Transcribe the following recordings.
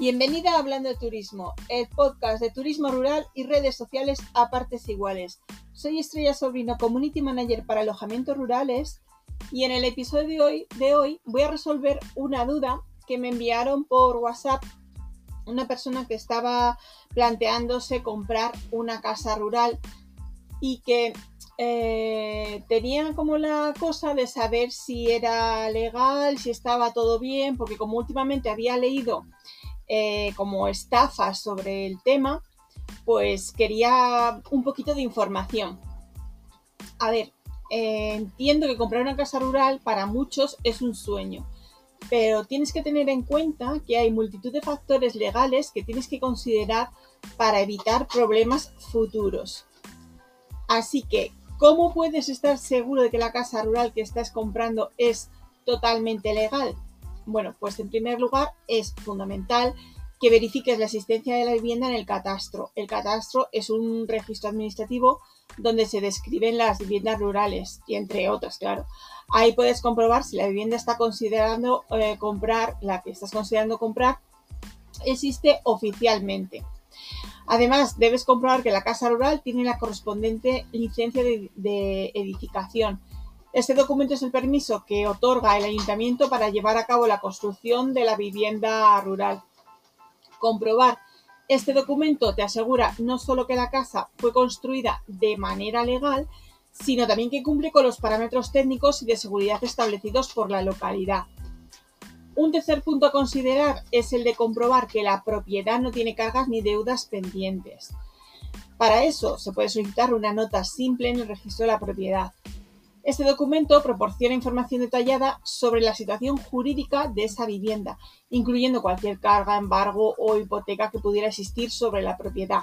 Bienvenida a Hablando de Turismo, el podcast de turismo rural y redes sociales a partes iguales. Soy Estrella Sobrino, Community Manager para alojamientos rurales y en el episodio de hoy, de hoy voy a resolver una duda que me enviaron por WhatsApp una persona que estaba planteándose comprar una casa rural y que eh, tenía como la cosa de saber si era legal, si estaba todo bien, porque como últimamente había leído eh, como estafas sobre el tema, pues quería un poquito de información. A ver, eh, entiendo que comprar una casa rural para muchos es un sueño, pero tienes que tener en cuenta que hay multitud de factores legales que tienes que considerar para evitar problemas futuros. Así que, ¿cómo puedes estar seguro de que la casa rural que estás comprando es totalmente legal? Bueno, pues en primer lugar es fundamental que verifiques la existencia de la vivienda en el catastro. El catastro es un registro administrativo donde se describen las viviendas rurales y entre otras, claro. Ahí puedes comprobar si la vivienda está considerando eh, comprar, la que estás considerando comprar, existe oficialmente. Además, debes comprobar que la casa rural tiene la correspondiente licencia de edificación este documento es el permiso que otorga el ayuntamiento para llevar a cabo la construcción de la vivienda rural. Comprobar este documento te asegura no solo que la casa fue construida de manera legal, sino también que cumple con los parámetros técnicos y de seguridad establecidos por la localidad. Un tercer punto a considerar es el de comprobar que la propiedad no tiene cargas ni deudas pendientes. Para eso se puede solicitar una nota simple en el registro de la propiedad. Este documento proporciona información detallada sobre la situación jurídica de esa vivienda, incluyendo cualquier carga, embargo o hipoteca que pudiera existir sobre la propiedad.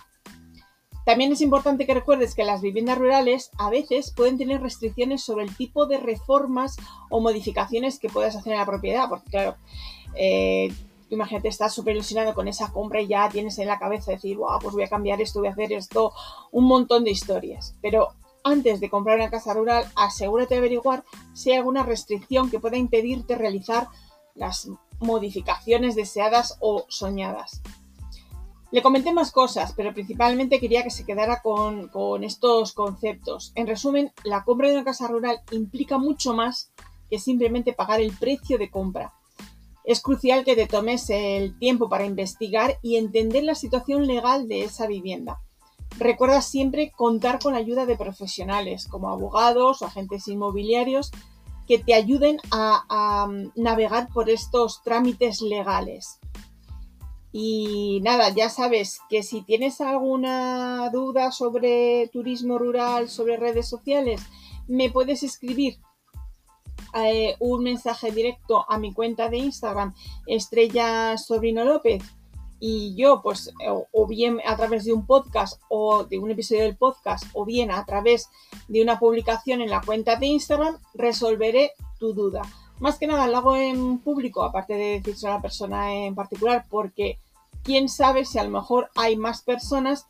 También es importante que recuerdes que las viviendas rurales a veces pueden tener restricciones sobre el tipo de reformas o modificaciones que puedas hacer en la propiedad, porque claro, eh, imagínate, estás súper ilusionado con esa compra y ya tienes en la cabeza decir, wow, pues voy a cambiar esto, voy a hacer esto, un montón de historias. Pero antes de comprar una casa rural, asegúrate de averiguar si hay alguna restricción que pueda impedirte realizar las modificaciones deseadas o soñadas. Le comenté más cosas, pero principalmente quería que se quedara con, estos conceptos. En resumen, la compra de una casa rural implica mucho más que simplemente pagar el precio de compra. Es crucial que te tomes el tiempo para investigar y entender la situación legal de esa vivienda. Recuerda siempre contar con la ayuda de profesionales como abogados o agentes inmobiliarios que te ayuden a, mm, navegar por estos trámites legales. Y nada, ya sabes que si tienes alguna duda sobre turismo rural, sobre redes sociales, me puedes escribir eh, un mensaje directo a mi cuenta de Instagram, Estrella Sobrino López, y yo pues o, bien a través de un podcast o de un episodio del podcast o bien a través de una publicación en la cuenta de Instagram resolveré tu duda. Más que nada lo hago en público, aparte de decirse a la persona en particular, porque quién sabe si a lo mejor hay más personas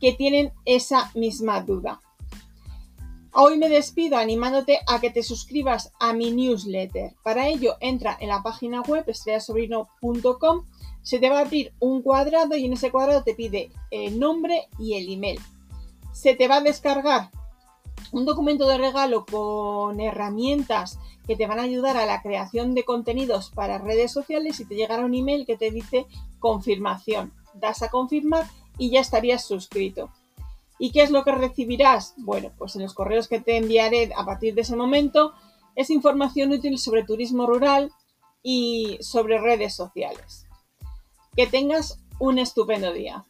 que tienen esa misma duda. Hoy me despido animándote a que te suscribas a mi newsletter. Para ello, entra en la página web estrellasobrino.com se te va a abrir un cuadrado y en ese cuadrado te pide el nombre y el email. Se te va a descargar un documento de regalo con herramientas que te van a ayudar a la creación de contenidos para redes sociales y te llegará un email que te dice confirmación. Das a confirmar y ya estarías suscrito. ¿Y qué es lo que recibirás? Bueno, pues en los correos que te enviaré a partir de ese momento es información útil sobre turismo rural y sobre redes sociales. Que tengas un estupendo día.